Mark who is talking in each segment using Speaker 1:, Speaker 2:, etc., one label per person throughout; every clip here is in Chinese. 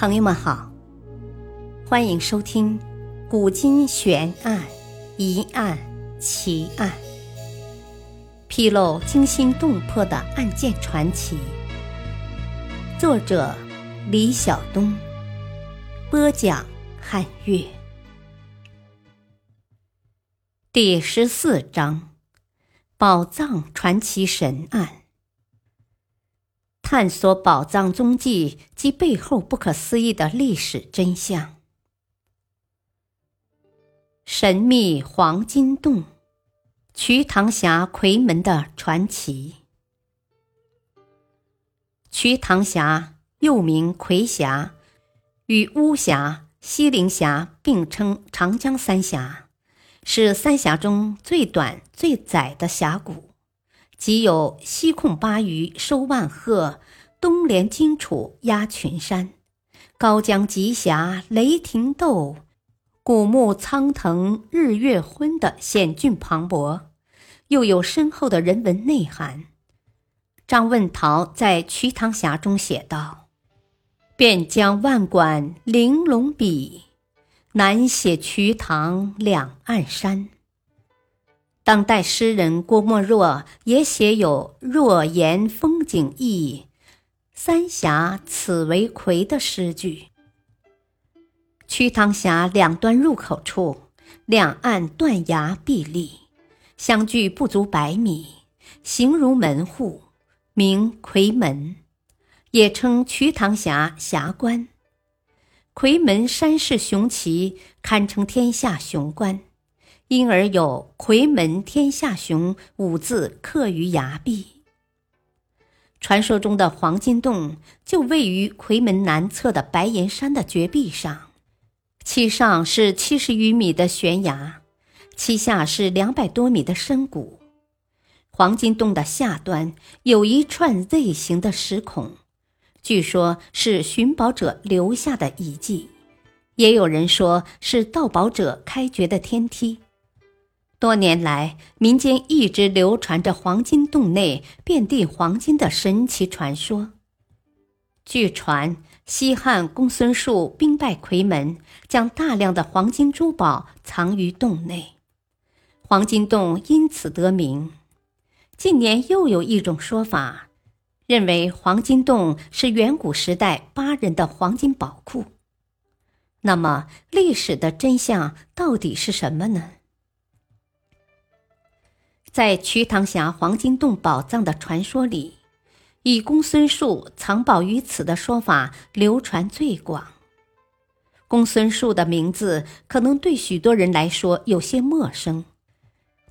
Speaker 1: 朋友们好，欢迎收听《古今悬案、疑案、奇案》，披露惊心动魄的案件传奇。作者：李晓东，播讲：汉月。第十四章：宝藏传奇神案。探索宝藏踪迹及背后不可思议的历史真相。神秘黄金洞，瞿塘峡夔门的传奇。瞿塘峡又名夔峡，与巫峡、西陵峡并称长江三峡，是三峡中最短、最窄的峡谷。即有西控巴渝收万壑，东连荆楚压群山，高江急峡雷霆斗，古木苍藤日月昏的险峻磅礴，又有深厚的人文内涵。张问陶在《瞿塘峡》中写道：“便将万管玲珑笔，难写瞿塘两岸山。”当代诗人郭沫若也写有“若言风景异，三峡此为夔”的诗句。瞿塘峡两端入口处，两岸断崖壁立，相距不足百米，形如门户，名夔门，也称瞿塘峡峡关。夔门山势雄奇，堪称天下雄关。因而有“夔门天下雄”五字刻于崖壁。传说中的黄金洞就位于夔门南侧的白岩山的绝壁上，其上是七十余米的悬崖，其下是两百多米的深谷。黄金洞的下端有一串 Z 形的石孔，据说是寻宝者留下的遗迹，也有人说是盗宝者开掘的天梯。多年来，民间一直流传着黄金洞内遍地黄金的神奇传说。据传，西汉公孙述兵败夔门，将大量的黄金珠宝藏于洞内，黄金洞因此得名。近年又有一种说法，认为黄金洞是远古时代巴人的黄金宝库。那么，历史的真相到底是什么呢？在瞿塘峡黄金洞宝藏的传说里，以公孙述藏宝于此的说法流传最广。公孙述的名字可能对许多人来说有些陌生，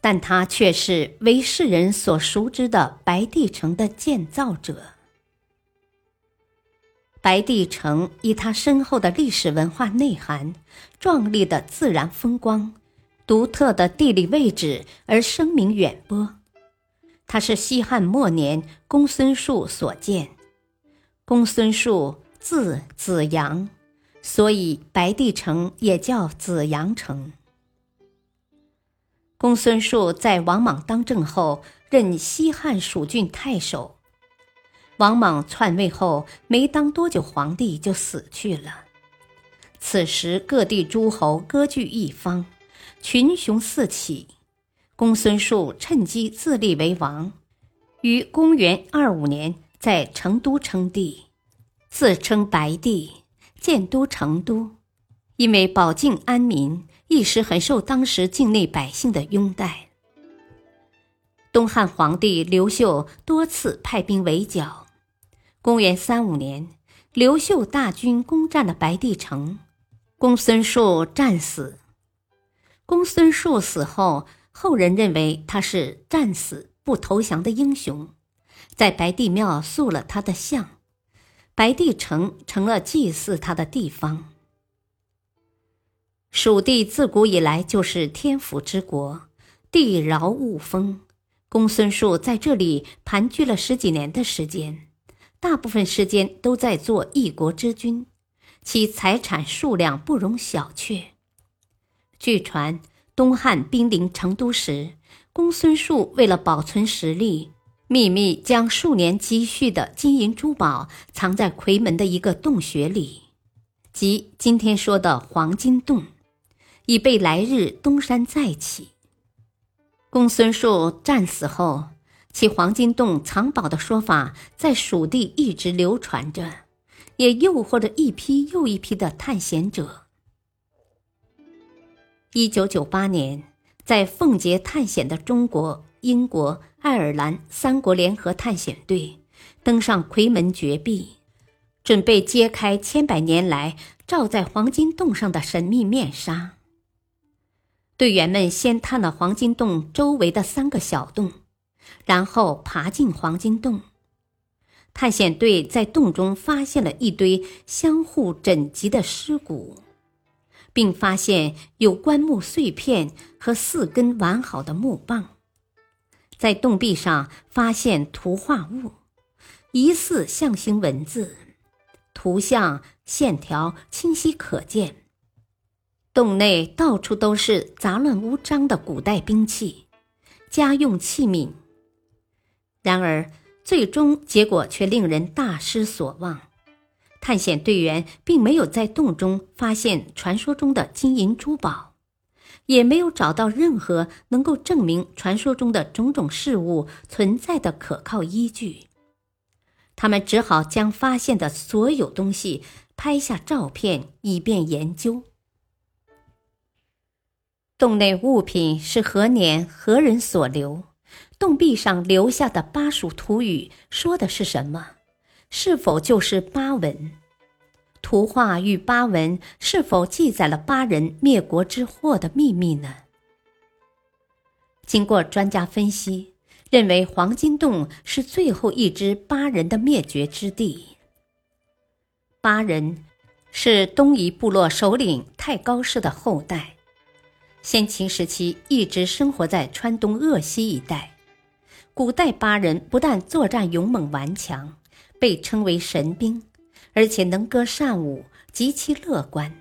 Speaker 1: 但他却是为世人所熟知的白帝城的建造者。白帝城以它深厚的历史文化内涵、壮丽的自然风光。独特的地理位置而声名远播，它是西汉末年公孙述所建。公孙述字子阳，所以白帝城也叫子阳城。公孙述在王莽当政后任西汉蜀郡太守，王莽篡位后没当多久，皇帝就死去了。此时各地诸侯割据一方。群雄四起，公孙述趁机自立为王，于公元二五年在成都称帝，自称白帝，建都成都。因为保境安民，一时很受当时境内百姓的拥戴。东汉皇帝刘秀多次派兵围剿。公元三五年，刘秀大军攻占了白帝城，公孙述战死。公孙述死后，后人认为他是战死不投降的英雄，在白帝庙塑了他的像，白帝城成了祭祀他的地方。蜀地自古以来就是天府之国，地饶物丰，公孙述在这里盘踞了十几年的时间，大部分时间都在做一国之君，其财产数量不容小觑。据传，东汉兵临成都时，公孙述为了保存实力，秘密将数年积蓄的金银珠宝藏在夔门的一个洞穴里。即今天说的黄金洞，以备来日东山再起。公孙述战死后，其黄金洞藏宝的说法在蜀地一直流传着，也诱惑着一批又一批的探险者。一九九八年，在奉节探险的中国、英国、爱尔兰三国联合探险队登上夔门绝壁，准备揭开千百年来罩在黄金洞上的神秘面纱。队员们先探了黄金洞周围的三个小洞，然后爬进黄金洞。探险队在洞中发现了一堆相互整齐的尸骨。并发现有棺木碎片和四根完好的木棒，在洞壁上发现图画物，疑似象形文字，图像线条清晰可见。洞内到处都是杂乱无章的古代兵器、家用器皿，然而最终结果却令人大失所望。探险队员并没有在洞中发现传说中的金银珠宝，也没有找到任何能够证明传说中的种种事物存在的可靠依据。他们只好将发现的所有东西拍下照片，以便研究。洞内物品是何年何人所留？洞壁上留下的巴蜀土语说的是什么？是否就是巴文？图画与巴文是否记载了巴人灭国之祸的秘密呢？经过专家分析，认为黄金洞是最后一支巴人的灭绝之地。巴人是东夷部落首领太高氏的后代，先秦时期一直生活在川东鄂西一带。古代巴人不但作战勇猛顽强。被称为神兵，而且能歌善舞，极其乐观。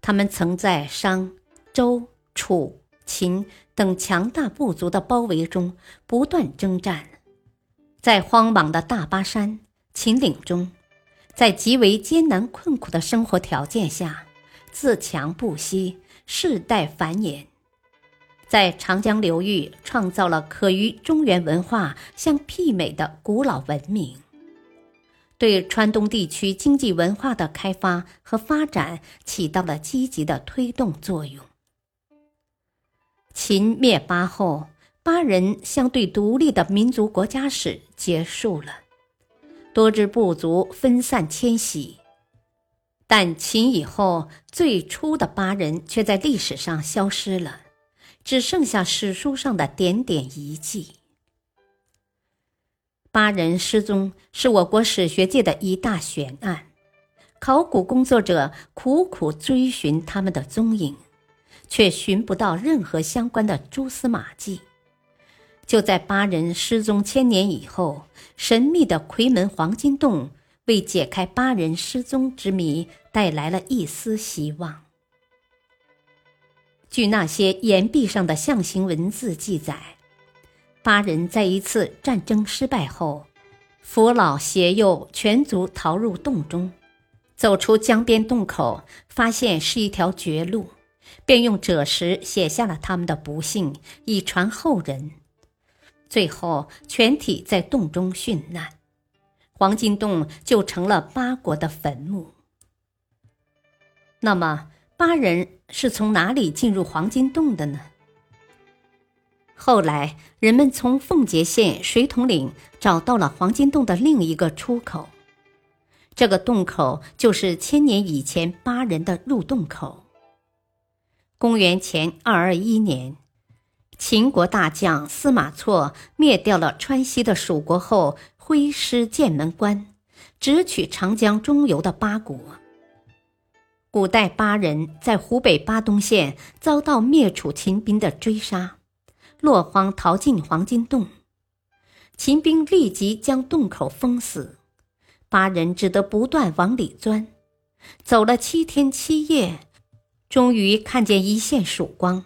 Speaker 1: 他们曾在商、周、楚、秦等强大部族的包围中不断征战，在荒莽的大巴山、秦岭中，在极为艰难困苦的生活条件下，自强不息，世代繁衍，在长江流域创造了可与中原文化相媲美的古老文明。对川东地区经济文化的开发和发展起到了积极的推动作用。秦灭巴后，巴人相对独立的民族国家史结束了，多支部族分散迁徙，但秦以后最初的巴人却在历史上消失了，只剩下史书上的点点遗迹。巴人失踪是我国史学界的一大悬案，考古工作者苦苦追寻他们的踪影，却寻不到任何相关的蛛丝马迹。就在巴人失踪千年以后，神秘的夔门黄金洞为解开巴人失踪之谜带来了一丝希望。据那些岩壁上的象形文字记载。巴人在一次战争失败后，扶老携幼全族逃入洞中，走出江边洞口，发现是一条绝路，便用赭石写下了他们的不幸，以传后人。最后，全体在洞中殉难，黄金洞就成了巴国的坟墓。那么，巴人是从哪里进入黄金洞的呢？后来，人们从奉节县水桶岭找到了黄金洞的另一个出口，这个洞口就是千年以前巴人的入洞口。公元前二二一年，秦国大将司马错灭掉了川西的蜀国后，挥师剑门关，直取长江中游的巴国。古代巴人在湖北巴东县遭到灭楚秦兵的追杀。落荒逃进黄金洞，秦兵立即将洞口封死，八人只得不断往里钻，走了七天七夜，终于看见一线曙光。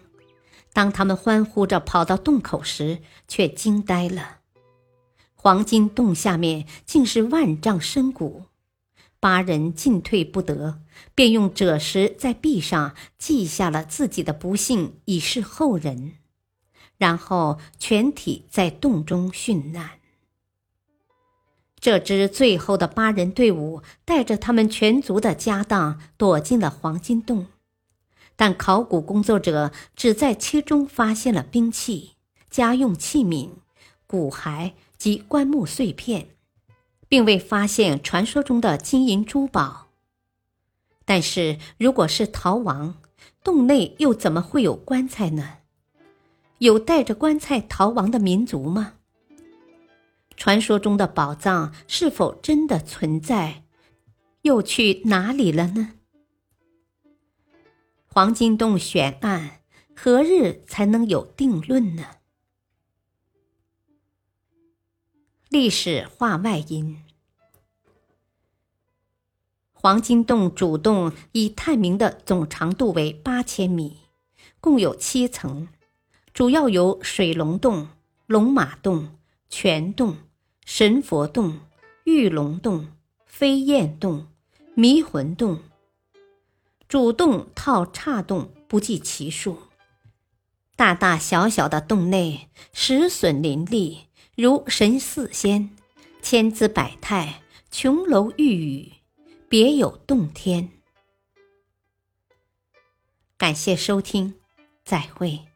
Speaker 1: 当他们欢呼着跑到洞口时，却惊呆了，黄金洞下面竟是万丈深谷，八人进退不得，便用赭石在壁上记下了自己的不幸，以示后人。然后全体在洞中殉难。这支最后的八人队伍带着他们全族的家当躲进了黄金洞，但考古工作者只在其中发现了兵器、家用器皿、骨骸及棺木碎片。并未发现传说中的金银珠宝。但是，如果是逃亡，洞内又怎么会有棺材呢？有带着棺材逃亡的民族吗？传说中的宝藏是否真的存在？又去哪里了呢？黄金洞悬案何日才能有定论呢？历史话外音：黄金洞主洞已探明的总长度为八千米，共有七层，主要有水龙洞、龙马洞、泉洞、神佛洞、玉龙洞、飞燕洞、迷魂洞。主洞套岔洞不计其数，大大小小的洞内石笋林立。如神似仙，千姿百态，琼楼玉宇，别有洞天。感谢收听，再会。